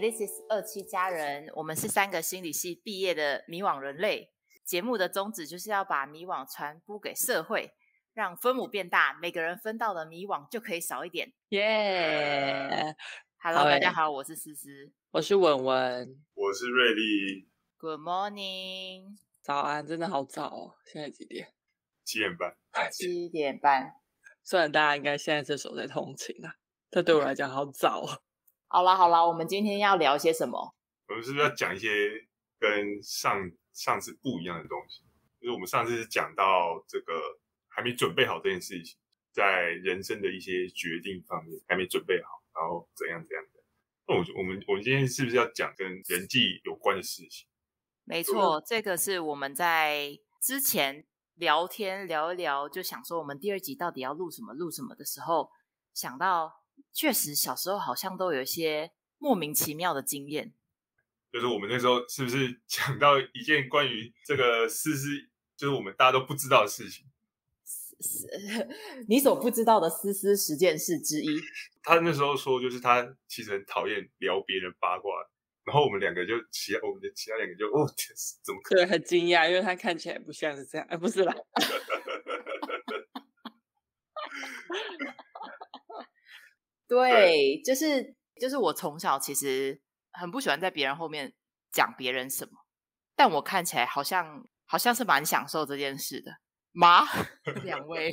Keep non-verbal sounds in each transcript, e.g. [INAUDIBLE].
This is 二七家人，我们是三个心理系毕业的迷惘人类。节目的宗旨就是要把迷惘传播给社会，让分母变大，每个人分到的迷惘就可以少一点。耶、[LAUGHS] Hello，大家好，我是思思。我是文文，我是瑞丽，Good morning，早安，真的好早哦，现在几点？七点半。七点半。虽然大家应该现在这时候在通勤啊，但对我来讲好早哦。好啦好啦，我们今天要聊些什么？我们是不是要讲一些跟上上次不一样的东西？就是我们上次是讲到这个还没准备好这件事情，在人生的一些决定方面还没准备好，然后怎样怎样的。那我我们我们今天是不是要讲跟人际有关的事情？没错，这个是我们在之前聊天聊一聊，就想说我们第二集到底要录什么录什么的时候，想到确实小时候好像都有一些莫名其妙的经验。就是我们那时候是不是 [LAUGHS] 讲到一件关于这个思思，就是我们大家都不知道的事情？[LAUGHS] 你所不知道的思思十件事之一。他那时候说，就是他其实很讨厌聊别人八卦，然后我们两个就其他我们的其他两个就哦，天怎么可对，很惊讶，因为他看起来不像是这样，哎，不是啦，对，就是就是我从小其实很不喜欢在别人后面讲别人什么，但我看起来好像好像是蛮享受这件事的。妈？[LAUGHS] 两位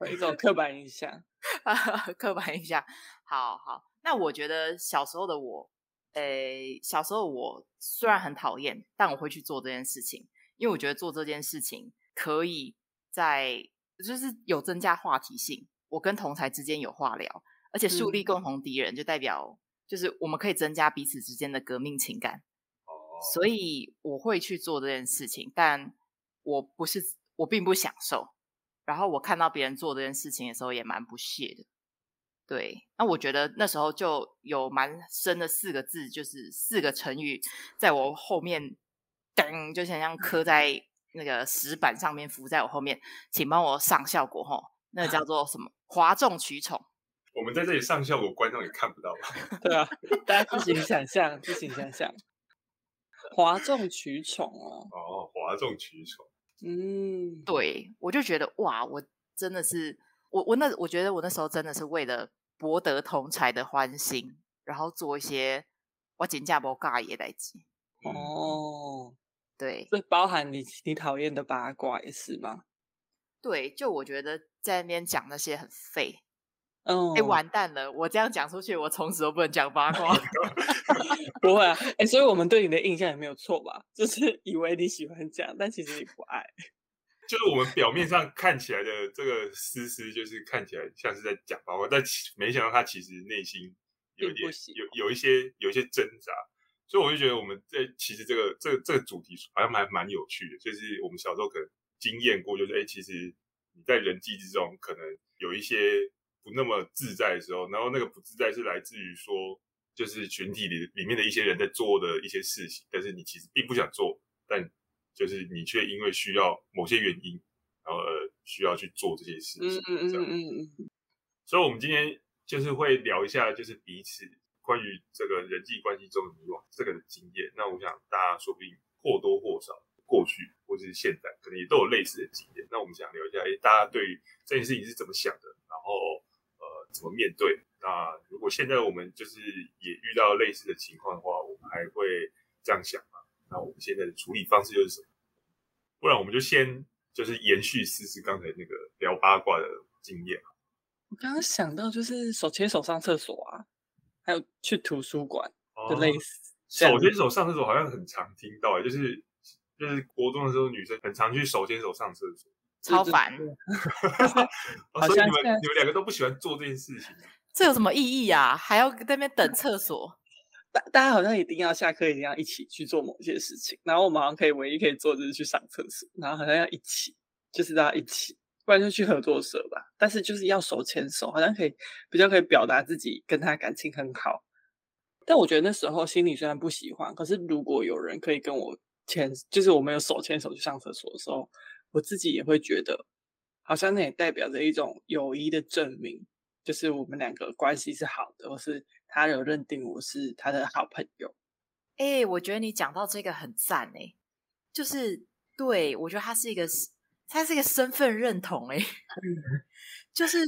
有一种刻板印象。[LAUGHS] 刻板印象。好好，那我觉得小时候的我，诶，小时候我虽然很讨厌，但我会去做这件事情，因为我觉得做这件事情可以在就是有增加话题性，我跟同才之间有话聊，而且树立嗯共同敌人，就代表就是我们可以增加彼此之间的革命情感，哦，所以我会去做这件事情，但我不是我并不享受。然后我看到别人做这件事情的时候，也蛮不屑的。对，那我觉得那时候就有蛮深的四个字，就是四个成语，在我后面，噔，就像像刻在那个石板上面，浮在我后面，请帮我上效果吼，那个叫做什么？哗众取宠。我们在这里上效果，观众也看不到吧？[LAUGHS] 对啊，大家自行想象，自行想象，哗众取宠哦。哦，哗众取宠。嗯，对，我就觉得哇，我真的是我我那我觉得我那时候真的是为了博得同才的欢心，然后做一些我真正无尬也代志。嗯，哦，对这包含你你讨厌的八卦也是吗？对，就我觉得在那边讲那些很废，嗯，哎、完蛋了！我这样讲出去，我从此都不能讲八卦。[LAUGHS] [LAUGHS] 不会啊，哎、所以我们对你的印象也没有错吧？就是以为你喜欢讲，但其实你不爱。[LAUGHS] 就是我们表面上看起来的这个思思，就是看起来像是在讲八卦，但其没想到他其实内心有一点有有一些有一些挣扎，所以我就觉得我们这其实这个这个这个主题好像蛮蛮有趣的，就是我们小时候可能经验过，就是哎、其实你在人际之中可能有一些不那么自在的时候，然后那个不自在是来自于说，就是群体里里面的一些人在做的一些事情，但是你其实并不想做，但就是你却因为需要某些原因，然后呃需要去做这些事情，嗯嗯这样嗯嗯嗯，所以，我们今天就是会聊一下，就是彼此关于这个人际关系中的迷惘这个的经验。那我想大家说不定或多或少过去或是现在，可能也都有类似的经验。那我们想聊一下，哎，大家对于这件事情是怎么想的，然后呃怎么面对？那如果现在我们就是也遇到类似的情况的话，我们还会这样想吗？那我们现在的处理方式又是什么？不然我们就先就是延续思思刚才那个聊八卦的经验。我刚刚想到就是手牵手上厕所啊，还有去图书馆的类哦似。手牵手上厕所好像很常听到、欸，就是就是国中的时候，女生很常去手牵手上厕所。超烦，所以 [LAUGHS] 你们你们两个都不喜欢做这件事情。这有什么意义啊？还要在那边等厕所？[LAUGHS] 大大家好像一定要下课一定要一起去做某些事情，然后我们好像可以唯一可以做就是去上厕所，然后好像要一起，就是大家一起，不然就去合作社吧。但是就是要手牵手，好像可以比较可以表达自己跟他感情很好。但我觉得那时候心里虽然不喜欢，可是如果有人可以跟我牵，就是我们有手牵手去上厕所的时候，我自己也会觉得，好像那也代表着一种友谊的证明，就是我们两个关系是好的，或是他有认定我是他的好朋友。哎，我觉得你讲到这个很赞哎，就是对我觉得他是一个，他是一个身份认同哎，就是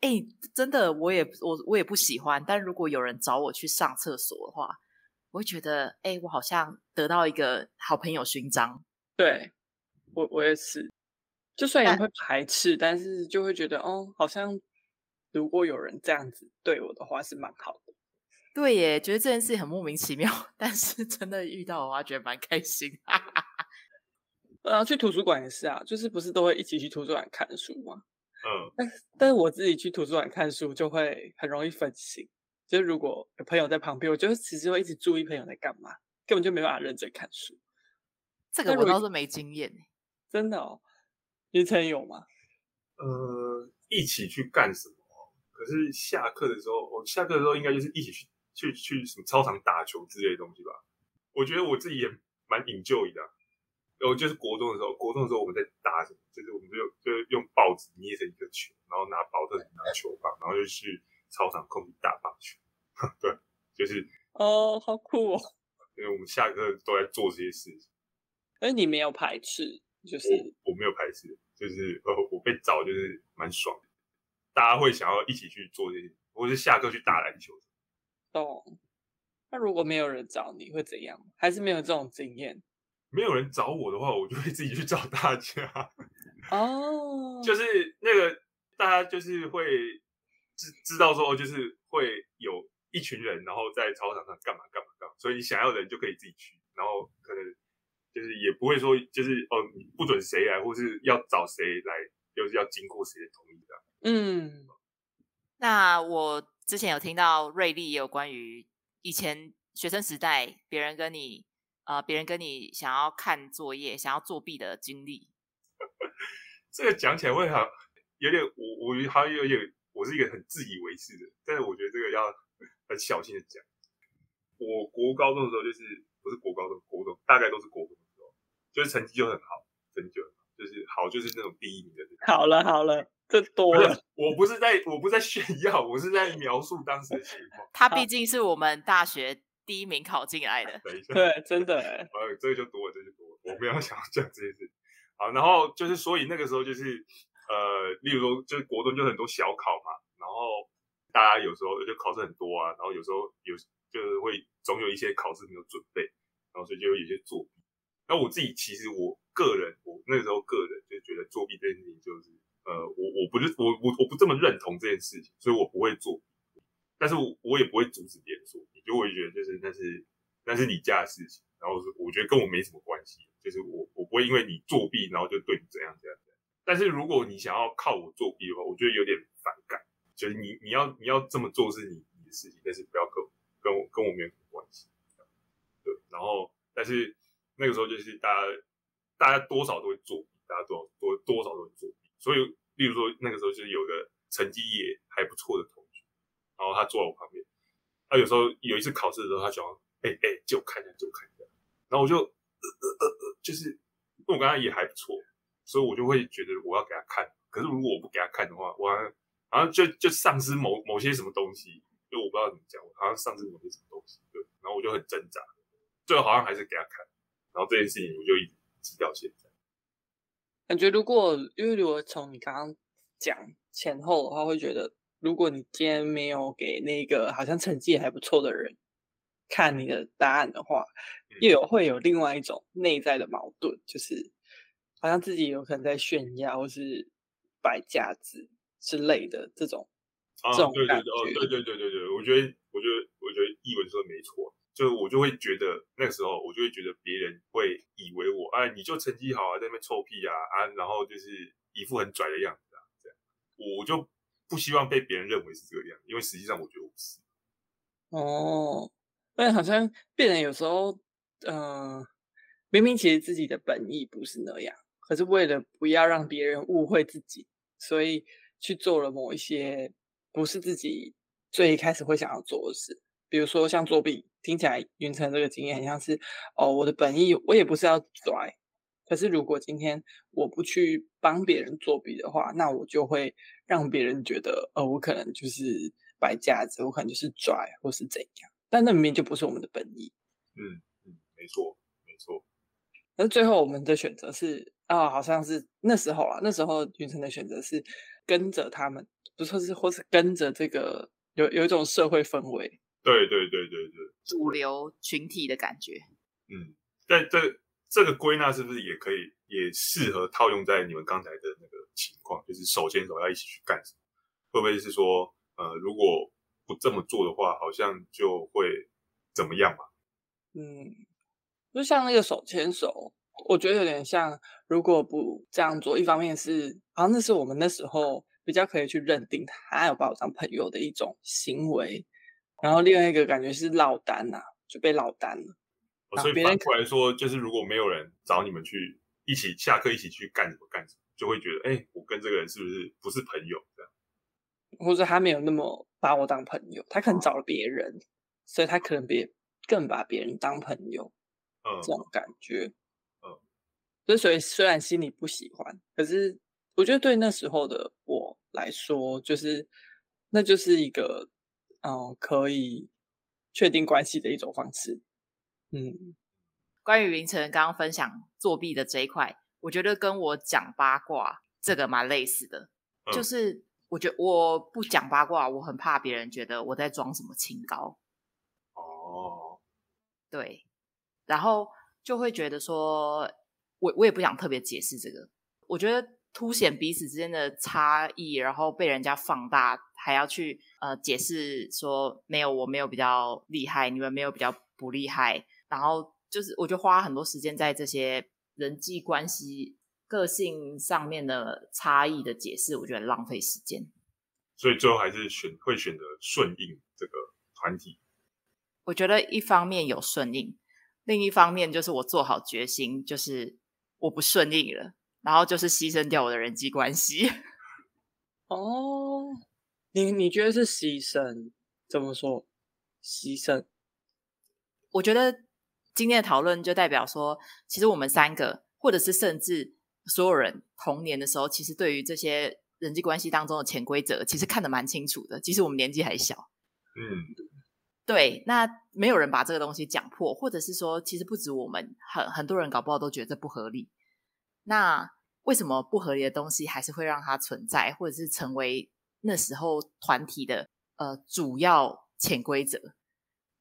哎，真的我也我我也不喜欢，但如果有人找我去上厕所的话，我会觉得哎，我好像得到一个好朋友勋章。对我我也是，就算也会排斥，但是就会觉得哦，好像如果有人这样子对我的话，是蛮好的。对耶，觉得这件事情很莫名其妙，[LAUGHS] 但是真的遇到的话，觉得蛮开心。[LAUGHS] 呃，去图书馆也是啊，就是不是都会一起去图书馆看书吗？嗯，但但是我自己去图书馆看书就会很容易分心，就是如果有朋友在旁边，我就其实会一直注意朋友在干嘛，根本就没办法认真看书。这个我倒是没经验真的哦，你曾有吗？呃，一起去干什么？可是下课的时候，我下课的时候应该就是一起去。去去什么操场打球之类的东西吧，我觉得我自己也蛮引咎的。然后就是国中的时候，国中的时候我们在打什么，就是我们就就是用报纸捏成一个球，然后拿保特瓶拿球棒，然后就去操场空地打棒球。[LAUGHS] 对，就是哦，好酷哦！因为我们下课都在做这些事情。而你没有排斥，就是我没有排斥，就是呃，我被找就是蛮爽的。大家会想要一起去做这些，或是下课去打篮球。懂。那如果没有人找你会怎样？还是没有这种经验？没有人找我的话，我就会自己去找大家。[LAUGHS] 哦，就是那个大家就是会知知道说，就是会有一群人，然后在操场上干嘛干嘛干嘛，所以你想要的人就可以自己去，然后可能就是也不会说就是哦，你不准谁来，或是要找谁来，又是要经过谁的同意的。嗯，那我。之前有听到瑞丽也有关于以前学生时代别人跟你呃别人跟你想要看作业想要作弊的经历。[LAUGHS] 这个讲起来会好有点我我好像有点我是一个很自以为是的，但是我觉得这个要很小心的讲。我国高中的时候就是不是国高中国中大概都是国中的时候，就是成绩就很好，成绩就很好，就是好就是那种第一名的。好了好了。这多了，我不是在，我不在炫耀，我是在描述当时的情况。[LAUGHS] 他毕竟是我们大学第一名考进来的，等一下，对，真的，[LAUGHS] 呃，这个就多了，这就多了。我没有想要讲这件事。好，然后就是，所以那个时候就是，呃，例如说，就是国中就很多小考嘛，然后大家有时候就考试很多啊，然后有时候有就是会总有一些考试没有准备，然后所以就有一些作弊。那我自己其实我个人，我那时候个人就觉得作弊这件事情就是。呃，我我不是我我我不这么认同这件事情，所以我不会做，但是我我也不会阻止别人做，就我也觉得就是那是那是你家的事情，然后是我觉得跟我没什么关系，就是我我不会因为你作弊，然后就对你怎样怎样。但是如果你想要靠我作弊的话，我觉得有点反感，就是你你要你要这么做是你你的事情，但是不要跟跟我跟我没有什么关系。对，然后但是那个时候就是大家大家多少都会作弊，大家多多多少都会作弊。所以，例如说那个时候就是有个成绩也还不错的同学，然后他坐在我旁边，他有时候有一次考试的时候，他喜欢哎哎借我看一下，借我看一下，然后我就呃呃呃呃，就是因为我跟他也还不错，所以我就会觉得我要给他看。可是如果我不给他看的话，我好像就就丧失某某些什么东西，就我不知道怎么讲，我好像丧失某些什么东西，对。然后我就很挣扎，最后好像还是给他看，然后这件事情我就一直记到现在。感觉如果，因为如果从你刚刚讲前后的话，会觉得，如果你今天没有给那个好像成绩还不错的人看你的答案的话，又有会有另外一种内在的矛盾，就是好像自己有可能在炫耀或是摆架子之类的这种这种感觉。哦，对对对对对，我觉得，我觉得，我觉得译文说的没错。就我就会觉得那个时候，我就会觉得别人会以为我，哎，你就成绩好啊，在那边臭屁啊啊，然后就是一副很拽的样子啊，这样，我就不希望被别人认为是这个样，因为实际上我觉得我不是。哦，但好像别人有时候，嗯，明明其实自己的本意不是那样，可是为了不要让别人误会自己，所以去做了某一些不是自己最一开始会想要做的事。比如说像作弊，听起来云晨这个经验很像是哦，我的本意我也不是要拽，可是如果今天我不去帮别人作弊的话，那我就会让别人觉得呃，我可能就是摆架子，我可能就是拽或是怎样，但那明明就不是我们的本意。嗯嗯，没错没错。那最后我们的选择是啊，好像是那时候啊，那时候云城的选择是跟着他们，不说是或是跟着这个有有一种社会氛围。对对对对对，主流群体的感觉。嗯，但这这个归纳是不是也可以也适合套用在你们刚才的那个情况，就是手牵手要一起去干什么？会不会是说，呃，如果不这么做的话，好像就会怎么样嘛？嗯，就像那个手牵手，我觉得有点像，如果不这样做，一方面是好像那是我们那时候比较可以去认定他有把我当朋友的一种行为。然后另外一个感觉是落单呐，就被落单了。所以反过来说，就是如果没有人找你们去一起下课一起去干什么干什么，就会觉得，哎，我跟这个人是不是不是朋友这样？或者他没有那么把我当朋友，他可能找了别人，所以他可能别更把别人当朋友。嗯，这种感觉。嗯，所以所以虽然心里不喜欢，可是我觉得对那时候的我来说，就是那就是一个。哦，可以确定关系的一种方式。嗯，关于云晨刚刚分享作弊的这一块，我觉得跟我讲八卦这个蛮类似的。就是我觉得我不讲八卦，我很怕别人觉得我在装什么清高。哦，对，然后就会觉得说，我我也不想特别解释这个。我觉得凸显彼此之间的差异，然后被人家放大。还要去呃解释说没有我没有比较厉害，你们没有比较不厉害，然后就是我就花很多时间在这些人际关系、个性上面的差异的解释，我觉得浪费时间。所以最后还是选会选择顺应这个团体。我觉得一方面有顺应，另一方面就是我做好决心，就是我不顺应了，然后就是牺牲掉我的人际关系。哦。你你觉得是牺牲？怎么说？牺牲？我觉得今天的讨论就代表说，其实我们三个，或者是甚至所有人童年的时候，其实对于这些人际关系当中的潜规则，其实看得蛮清楚的。即使我们年纪还小，嗯，对。那没有人把这个东西讲破，或者是说，其实不止我们，很很多人搞不好都觉得不合理。那为什么不合理的东西还是会让它存在，或者是成为？那时候团体的呃主要潜规则，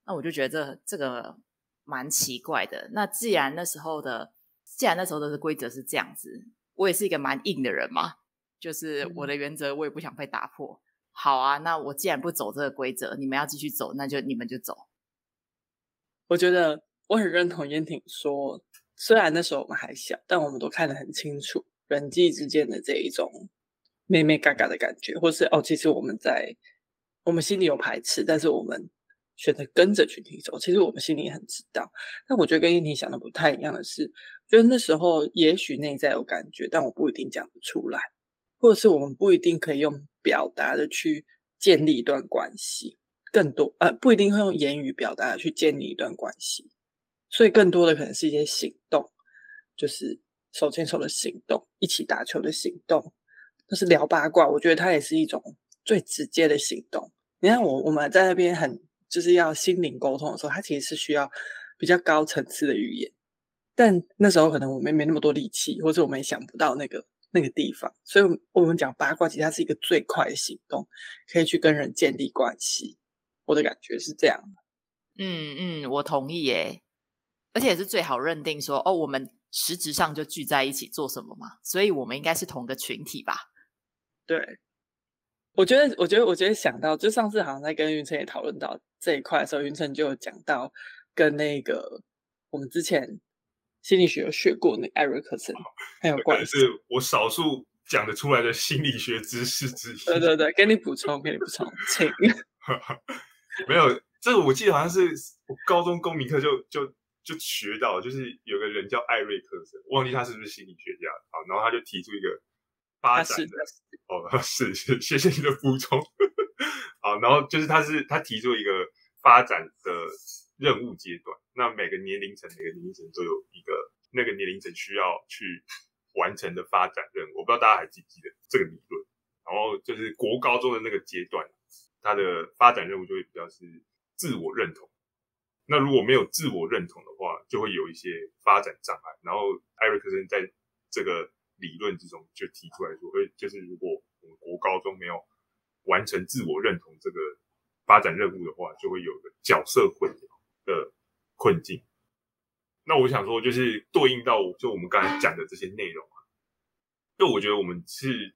那我就觉得这这个蛮奇怪的。那既然那时候的，既然那时候的规则是这样子，我也是一个蛮硬的人嘛，就是我的原则我也不想被打破。好啊，那我既然不走这个规则，你们要继续走，那就你们就走。我觉得我很认同燕婷说，虽然那时候我们还小，但我们都看得很清楚人际之间的这一种。妹妹嘎嘎的感觉，或是哦，其实我们在我们心里有排斥，但是我们选择跟着群体走。其实我们心里也很知道。但我觉得跟燕婷想的不太一样的是，觉得那时候也许内在有感觉，但我不一定讲得出来，或者是我们不一定可以用表达的去建立一段关系。更多呃，不一定会用言语表达的去建立一段关系，所以更多的可能是一些行动，就是手牵手的行动，一起打球的行动。就是聊八卦，我觉得它也是一种最直接的行动。你看，我我们在那边很就是要心灵沟通的时候，它其实是需要比较高层次的语言。但那时候可能我们没那么多力气，或者我们想不到那个那个地方，所以我们讲八卦，其实它是一个最快的行动，可以去跟人建立关系。我的感觉是这样。嗯嗯，我同意耶，而且也是最好认定说，哦，我们实质上就聚在一起做什么嘛，所以我们应该是同个群体吧。对，我觉得，我觉得，我觉得想到，就上次好像在跟云晨也讨论到这一块的时候，云晨就有讲到跟那个我们之前心理学有学过那艾瑞克森很有关系，是我少数讲得出来的心理学知识之一。[LAUGHS] 对对对，给你补充，给你补充，[LAUGHS] 请。[LAUGHS] 没有，这个我记得好像是我高中公民课就就就学到，就是有个人叫艾瑞克森，忘记他是不是心理学家好，然后他就提出一个。发展的哦，是是，谢谢你的补充。好，然后就是他是他提出一个发展的任务阶段，那每个年龄层每个年龄层都有一个那个年龄层需要去完成的发展任务。我不知道大家还记不记得这个理论。然后就是国高中的那个阶段，它的发展任务就会比较是自我认同。那如果没有自我认同的话，就会有一些发展障碍。然后艾瑞克森在这个理论之中就提出来说，诶，就是如果我们国高中没有完成自我认同这个发展任务的话，就会有个角色混淆的困境。那我想说，就是对应到就我们刚才讲的这些内容啊，就我觉得我们是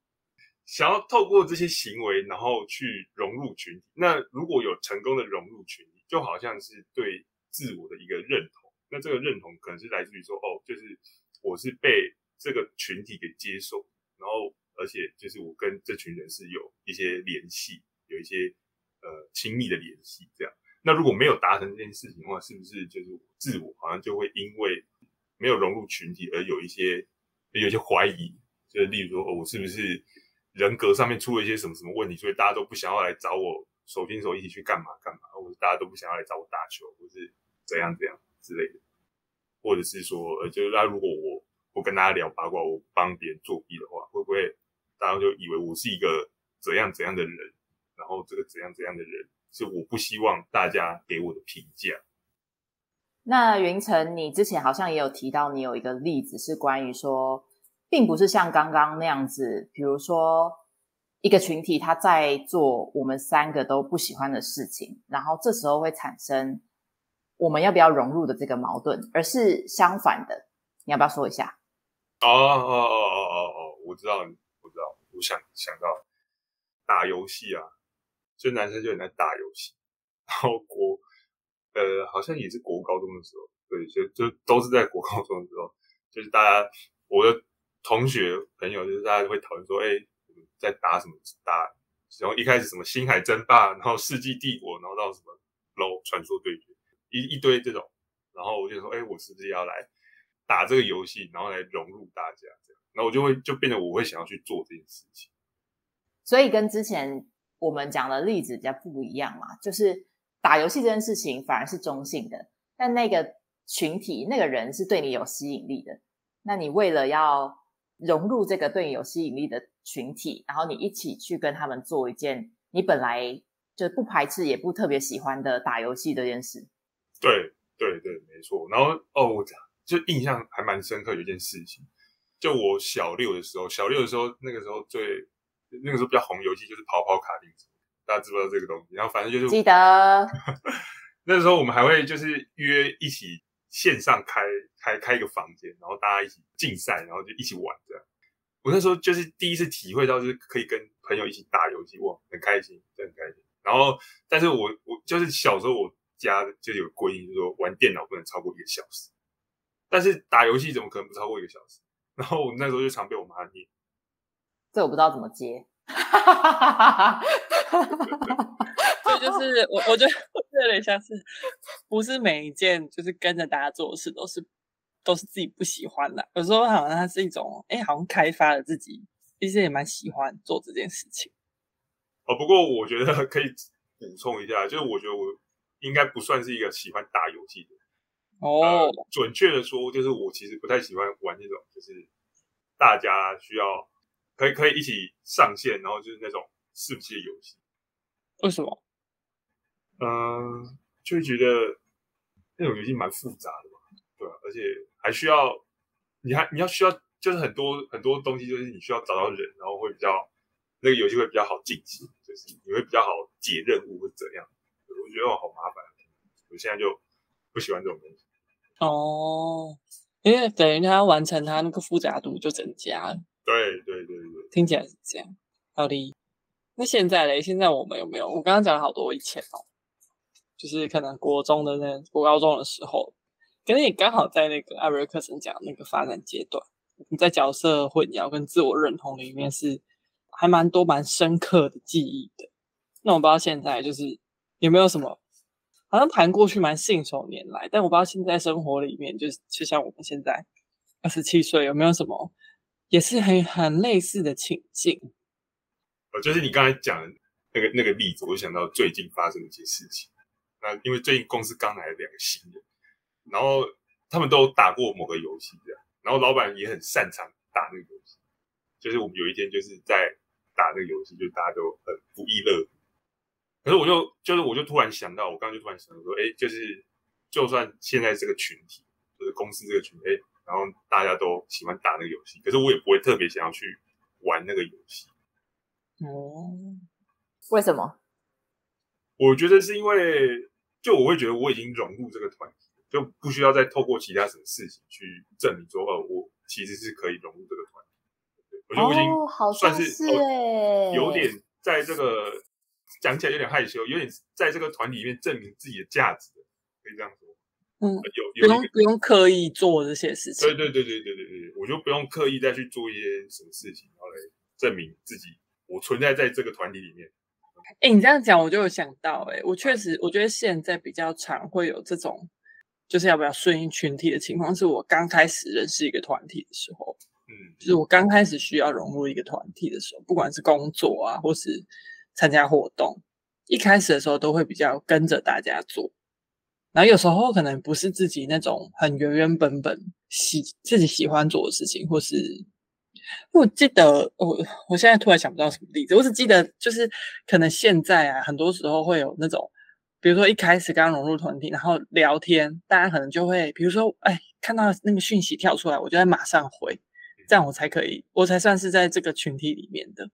想要透过这些行为，然后去融入群体。那如果有成功的融入群体，就好像是对自我的一个认同。那这个认同可能是来自于说，哦，就是我是被这个群体给接受，然后而且就是我跟这群人是有一些联系，有一些呃亲密的联系，这样。那如果没有达成这件事情的话，是不是就是自我好像就会因为没有融入群体而有一些有一些怀疑？就是例如说，哦，我是不是人格上面出了一些什么什么问题，所以大家都不想要来找我手牵手一起去干嘛干嘛，或者大家都不想要来找我打球，或是怎样怎样之类的，或者是说，呃，就是那如果我不跟大家聊八卦，我帮别人作弊的话，会不会大家就以为我是一个怎样怎样的人？然后这个怎样怎样的人？是我不希望大家给我的评价。那云晨，你之前好像也有提到，你有一个例子是关于说，并不是像刚刚那样子，比如说一个群体他在做我们三个都不喜欢的事情，然后这时候会产生我们要不要融入的这个矛盾，而是相反的。你要不要说一下？哦哦哦哦哦哦，我知道，我知道，我想想到打游戏啊。就男生就很爱打游戏，然后国呃好像也是国高中的时候，对，就就都是在国高中的时候，就是大家我的同学朋友，就是大家会讨论说，哎，在打什么打，然后一开始什么星海争霸，然后世纪帝国，然后到什么 LO 传说对决，一一堆这种，然后我就说，哎，我是不是要来打这个游戏，然后来融入大家这样，然后我就会就变得我会想要去做这件事情，所以跟之前。我们讲的例子比较不一样嘛，就是打游戏这件事情反而是中性的，但那个群体那个人是对你有吸引力的。那你为了要融入这个对你有吸引力的群体，然后你一起去跟他们做一件你本来就不排斥也不特别喜欢的打游戏这件事。对对对，没错。然后哦，我就印象还蛮深刻有一件事情，就我小六的时候，小六的时候那个时候最。那个时候比较红游戏就是跑跑卡丁车，大家知不知道这个东西？然后反正就是记得 [LAUGHS] 那时候我们还会就是约一起线上开开开一个房间，然后大家一起竞赛，然后就一起玩这样。我那时候就是第一次体会到，就是可以跟朋友一起打游戏，哇，很开心，真很开心。然后，但是我我就是小时候我家就有规定，就是说玩电脑不能超过一个小时，但是打游戏怎么可能不超过一个小时？然后我那时候就常被我妈念。这我不知道怎么接，[LAUGHS] 这就是 [LAUGHS] 我，[LAUGHS] 我觉得有点像是，不是每一件就是跟着大家做的事都是都是自己不喜欢的。有时候好像它是一种，哎，好像开发了自己，其实也蛮喜欢做这件事情。哦，不过我觉得可以补充一下，就是我觉得我应该不算是一个喜欢打游戏的。哦，准确的说，就是我其实不太喜欢玩那种，就是大家需要。可以可以一起上线，然后就是那种世界游戏。为什么？嗯，就会觉得那种游戏蛮复杂的嘛，对而且还需要，你还你要需要，就是很多很多东西，就是你需要找到人，然后会比较那个游戏会比较好进行，就是你会比较好解任务或怎样。我觉得好麻烦，我现在就不喜欢这种东西。哦，因为等于他要完成，他那个复杂度就增加了。对对对对，听起来是这样。好的，那现在嘞？现在我们有没有？我刚刚讲了好多以前哦，就是可能国中的那国高中的时候，可能也刚好在那个艾瑞克森讲那个发展阶段，你在角色混淆跟自我认同里面是还蛮多蛮深刻的记忆的。那我不知道现在就是有没有什么，好像谈过去蛮信手拈来，但我不知道现在生活里面，就是就像我们现在二十七岁，有没有什么？也是很很类似的情境，呃，就是你刚才讲的那个那个例子，我就想到最近发生的一些事情。那因为最近公司刚来了两个新人，然后他们都打过某个游戏，这样，然后老板也很擅长打那个游戏。就是我们有一天就是在打那个游戏，就大家都很不亦乐乎。可是我就就是我就突然想到，我刚刚就突然想到说，哎，就是就算现在这个群体，就是公司这个群，哎，然后大家都喜欢打那个游戏，可是我也不会特别想要去玩那个游戏。哦，为什么？我觉得是因为，就我会觉得我已经融入这个团体，就不需要再透过其他什么事情去证明说，哦，我其实是可以融入这个团体。我觉得我已经算是有点在这个讲起来有点害羞，有点在这个团体里面证明自己的价值，可以这样说。嗯，有不用不用刻意做这些事情。对对对对对对对，我就不用刻意再去做一些什么事情，然后来证明自己我存在在这个团体里面。哎，你这样讲，我就有想到，哎，我确实，我觉得现在比较常会有这种，就是要不要顺应群体的情况，是我刚开始认识一个团体的时候，嗯，就是我刚开始需要融入一个团体的时候，不管是工作啊，或是参加活动，一开始的时候都会比较跟着大家做，然后有时候可能不是自己那种很原原本本喜自己喜欢做的事情，或是。我记得我我现在突然想不到什么例子，我只记得就是可能现在啊，很多时候会有那种，比如说一开始刚融入团体，然后聊天，大家可能就会，比如说，哎，看到那个讯息跳出来，我就在马上回，这样我才可以，我才算是在这个群体里面的。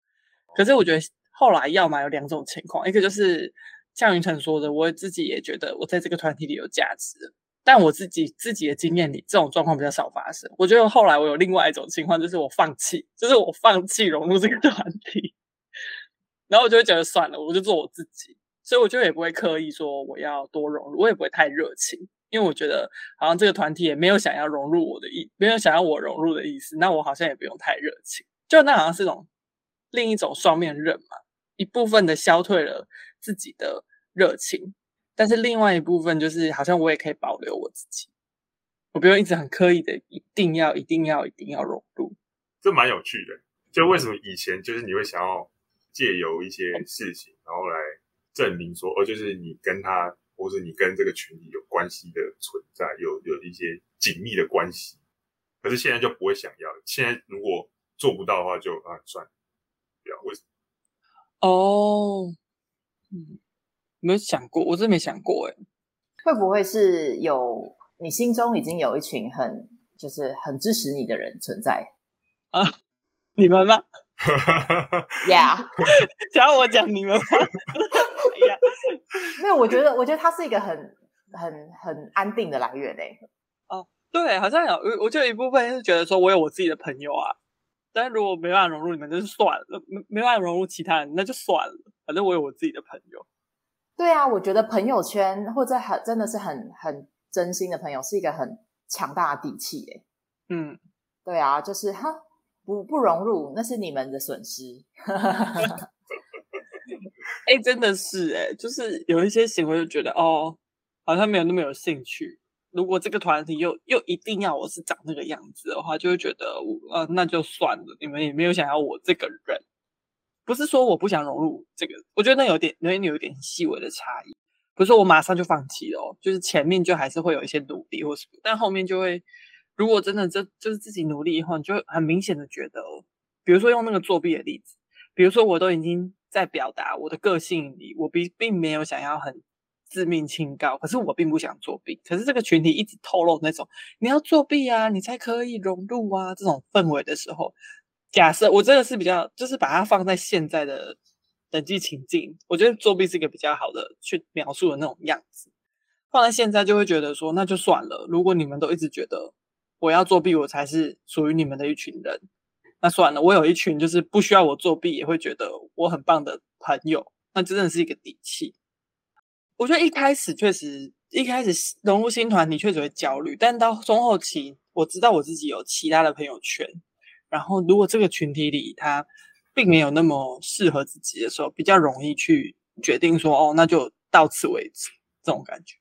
可是我觉得后来要么有两种情况，一个就是像云晨说的，我自己也觉得我在这个团体里有价值。但我自己自己的经验里，这种状况比较少发生。我觉得后来我有另外一种情况，就是我放弃，就是我放弃融入这个团体，然后我就会觉得算了，我就做我自己。所以我就也不会刻意说我要多融入，我也不会太热情，因为我觉得好像这个团体也没有想要融入我的意，没有想要我融入的意思。那我好像也不用太热情，就那好像是种另一种双面刃嘛，一部分的消退了自己的热情。但是另外一部分就是，好像我也可以保留我自己，我不用一直很刻意的，一定要、一定要、一定要融入。这蛮有趣的。就为什么以前就是你会想要借由一些事情，然后来证明说，哦，就是你跟他，或者你跟这个群体有关系的存在，有有一些紧密的关系。可是现在就不会想要。现在如果做不到的话，就啊算了，不要。为什么？哦，嗯。没有想过，我真没想过哎，会不会是有你心中已经有一群很就是很支持你的人存在啊？你们吗？[LAUGHS] 呀，想要我讲你们吗？没有，我觉得我觉得它是一个很很很安定的来源嘞。哦，对，好像有，我就有一部分是觉得说我有我自己的朋友啊，但是如果没办法融入你们，就是算了；没没办法融入其他人，那就算了。反正我有我自己的朋友。对啊，我觉得朋友圈或者很真的是很很真心的朋友，是一个很强大的底气耶。嗯，对啊，就是哈不不融入，那是你们的损失。[LAUGHS] 哎，真的是哎，就是有一些行为就觉得哦，好像没有那么有兴趣。如果这个团体又又一定要我是长那个样子的话，就会觉得呃那就算了，你们也没有想要我这个人。不是说我不想融入这个，我觉得那有点，有点有点细微的差异。不是说我马上就放弃了，就是前面就还是会有一些努力或什么，但后面就会，如果真的这就是自己努力以后，你就很明显的觉得，比如说用那个作弊的例子，比如说我都已经在表达我的个性里，我并并没有想要很自命清高，可是我并不想作弊，可是这个群体一直透露那种你要作弊啊，你才可以融入啊这种氛围的时候。假设我真的是比较，就是把它放在现在的等级情境，我觉得作弊是一个比较好的去描述的那种样子。放在现在就会觉得说，那就算了。如果你们都一直觉得我要作弊，我才是属于你们的一群人，那算了。我有一群就是不需要我作弊也会觉得我很棒的朋友，那真的是一个底气。我觉得一开始确实，一开始融入新团你确实会焦虑，但到中后期，我知道我自己有其他的朋友圈。然后，如果这个群体里他并没有那么适合自己的时候，比较容易去决定说，哦，那就到此为止这种感觉。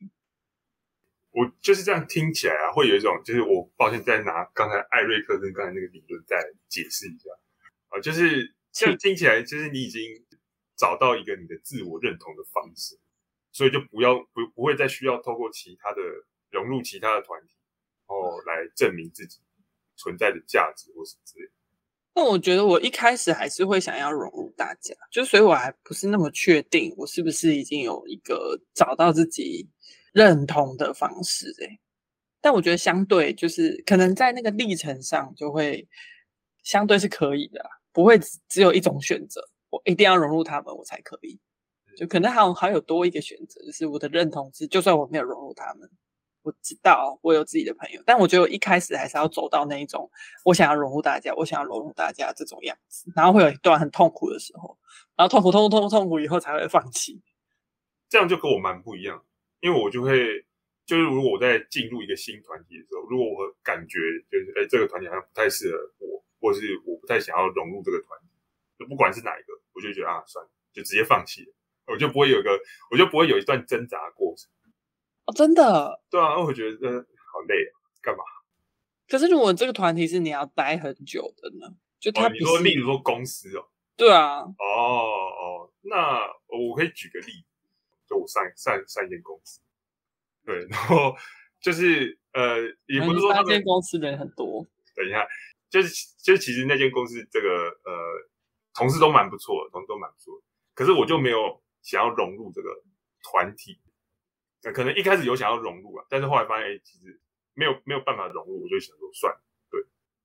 我就是这样听起来啊，会有一种就是我抱歉再拿刚才艾瑞克跟刚才那个理论再解释一下啊，就是这样听起来，就是你已经找到一个你的自我认同的方式，所以就不要不不会再需要透过其他的融入其他的团体，然后来证明自己。存在的价值或是之类，那我觉得我一开始还是会想要融入，大家，就所以我还不是那么确定，我是不是已经有一个找到自己认同的方式哎。但我觉得相对就是可能在那个历程上就会相对是可以的，不会只只有一种选择，我一定要融入他们我才可以，就可能还还有多一个选择，就是我的认同是，就算我没有融入他们。我知道我有自己的朋友，但我觉得我一开始还是要走到那一种，我想要融入大家，我想要融入大家这种样子，然后会有一段很痛苦的时候，然后痛苦、痛苦、痛苦、痛苦以后才会放弃。这样就跟我蛮不一样，因为我就会就是如果我在进入一个新团体的时候，如果我感觉就是哎这个团体好像不太适合我，或是我不太想要融入这个团体，就不管是哪一个，我就觉得啊算了，就直接放弃了，我就不会有一个，我就不会有一段挣扎过程。哦，真的，对啊，我觉得好累啊，干嘛？可是如果这个团体是你要待很久的呢？就他，你说，例如说公司哦，对啊，哦哦，那我可以举个例子，就我上上上一间公司，对，然后就是呃，也不是说那间公司人很多，等一下，就是就是其实那间公司这个呃，同事都蛮不错，同事都蛮不错，可是我就没有想要融入这个团体。可能一开始有想要融入啊，但是后来发现，哎，其实没有没有办法融入，我就想说算了，对。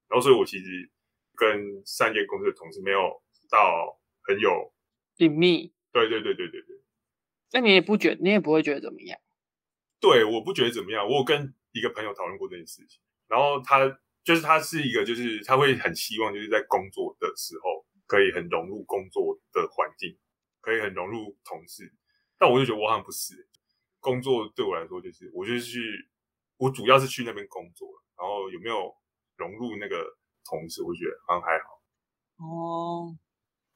然后所以我其实跟三间公司的同事没有到很有紧密。对对对对对对。那你也不觉，你也不会觉得怎么样？对，我不觉得怎么样。我有跟一个朋友讨论过这件事情，然后他就是他是一个，就是他会很希望就是在工作的时候可以很融入工作的环境，可以很融入同事。但我就觉得我好像不是。工作对我来说，就是我就是去，我主要是去那边工作，然后有没有融入那个同事，我觉得好像还好。哦，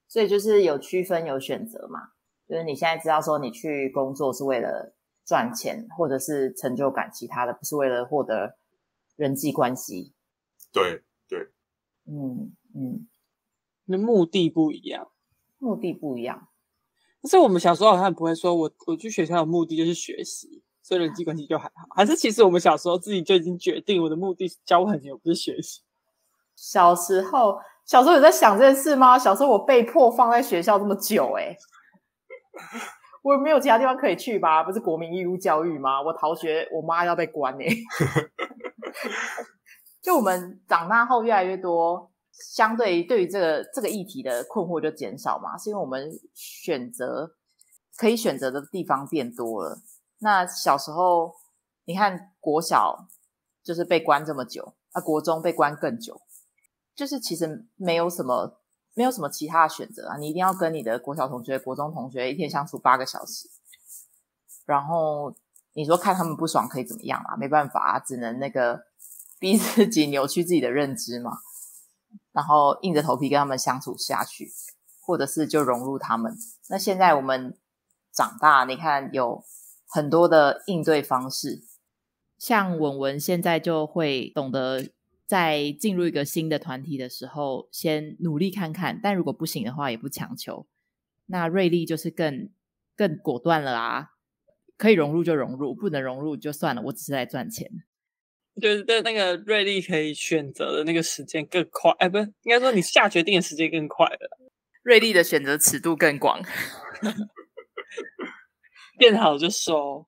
所以就是有区分有选择嘛，就是你现在知道说你去工作是为了赚钱或者是成就感，其他的不是为了获得人际关系。对对，嗯嗯，那目的不一样，目的不一样。可是我们小时候好像不会说，我我去学校的目的就是学习，所以人际关系就还好。还是其实我们小时候自己就已经决定，我的目的是交朋友，不是学习。小时候，小时候有在想这件事吗？小时候我被迫放在学校这么久，哎，我没有其他地方可以去吧？不是国民义务教育吗？我逃学，我妈要被关哎。[LAUGHS] 就我们长大后越来越多。相对于对于这个这个议题的困惑就减少嘛，是因为我们选择可以选择的地方变多了。那小时候你看国小就是被关这么久，啊，国中被关更久，就是其实没有什么没有什么其他的选择啊，你一定要跟你的国小同学、国中同学一天相处八个小时，然后你说看他们不爽可以怎么样啊？没办法啊，只能那个 [LAUGHS] 逼自己扭曲自己的认知嘛。然后硬着头皮跟他们相处下去，或者是就融入他们。那现在我们长大，你看有很多的应对方式。像文文现在就会懂得，在进入一个新的团体的时候，先努力看看，但如果不行的话，也不强求。那瑞丽就是更更果断了啊，可以融入就融入，不能融入就算了，我只是来赚钱。就是对那个瑞丽可以选择的那个时间更快，哎，不是，应该说你下决定的时间更快了。瑞丽的选择尺度更广，[LAUGHS] 变好就收。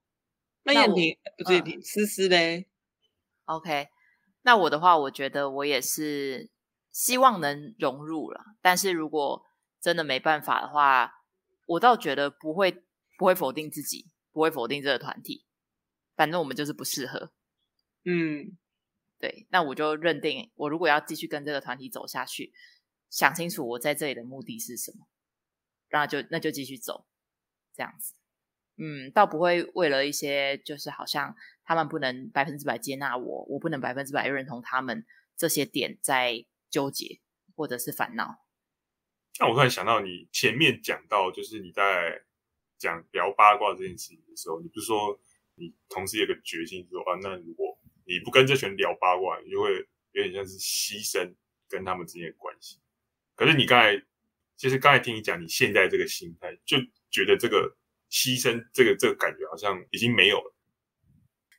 那燕婷不是燕婷，思思嘞？OK，那我的话，我觉得我也是希望能融入了，但是如果真的没办法的话，我倒觉得不会不会否定自己，不会否定这个团体，反正我们就是不适合。嗯，对，那我就认定，我如果要继续跟这个团体走下去，想清楚我在这里的目的是什么，然后就那就继续走，这样子，嗯，倒不会为了一些就是好像他们不能百分之百接纳我，我不能百分之百认同他们这些点在纠结或者是烦恼。那我突然想到，你前面讲到，就是你在讲聊八卦这件事情的时候，你不是说你同时有个决心说啊，那如果你不跟这群聊八卦，你就会有点像是牺牲跟他们之间的关系。可是你刚才，其实刚才听你讲，你现在这个心态，就觉得这个牺牲，这个这个感觉好像已经没有了。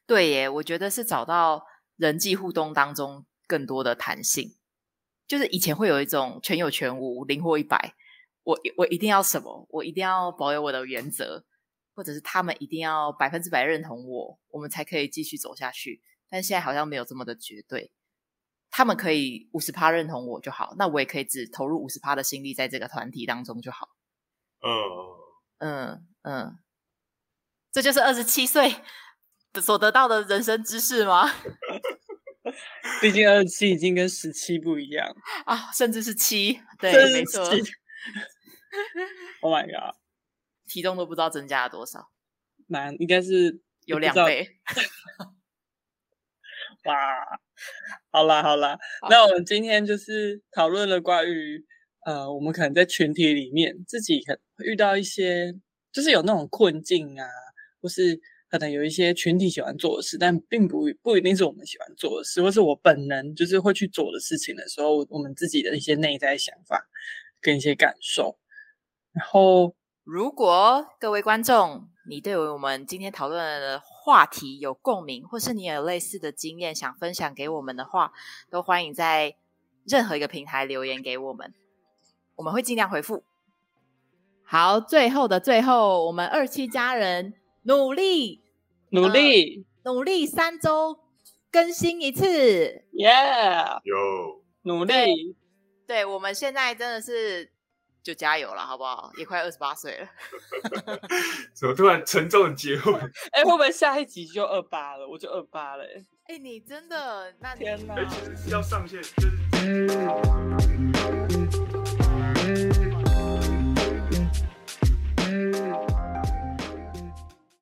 对耶，我觉得是找到人际互动当中更多的弹性。就是以前会有一种全有全无、零或一百，我我一定要什么，我一定要保有我的原则，或者是他们一定要百分之百认同我，我们才可以继续走下去。但现在好像没有这么的绝对，他们可以五十趴认同我就好，那我也可以只投入五十趴的心力在这个团体当中就好。嗯，嗯嗯，这就是二十七岁所得到的人生知识吗？[LAUGHS] 毕竟二十七已经跟十七不一样啊，甚至是七，对，没错。七 [LAUGHS] Oh my god，体重都不知道增加了多少，难应该是有两倍。[LAUGHS] 哇！好啦好啦，好那我们今天就是讨论了关于呃，我们可能在群体里面自己可遇到一些，就是有那种困境啊，或是可能有一些群体喜欢做的事，但并不不一定是我们喜欢做的事，或是我本能就是会去做的事情的时候，我们自己的一些内在想法跟一些感受，然后如果各位观众，你对我们今天讨论的话题有共鸣，或是你有类似的经验想分享给我们的话，都欢迎在任何一个平台留言给我们，我们会尽量回复。好，最后的最后，我们二期家人努力努力努力三周更新一次。，Yeah，有努力。对我们现在真的是就加油了，好不好？也快二十八岁了。[LAUGHS] 怎么突然沉重的结婚？[LAUGHS] 哎、会不会下一集就二八了？我就二八了、欸，哎、你真的？那你天哪！哎，其实是要上线，就是。[LAUGHS]